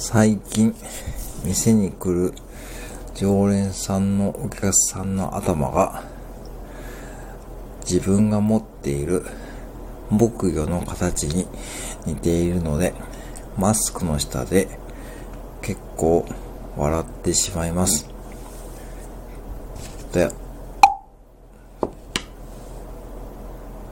最近、店に来る常連さんのお客さんの頭が、自分が持っている木魚の形に似ているので、マスクの下で結構笑ってしまいます。で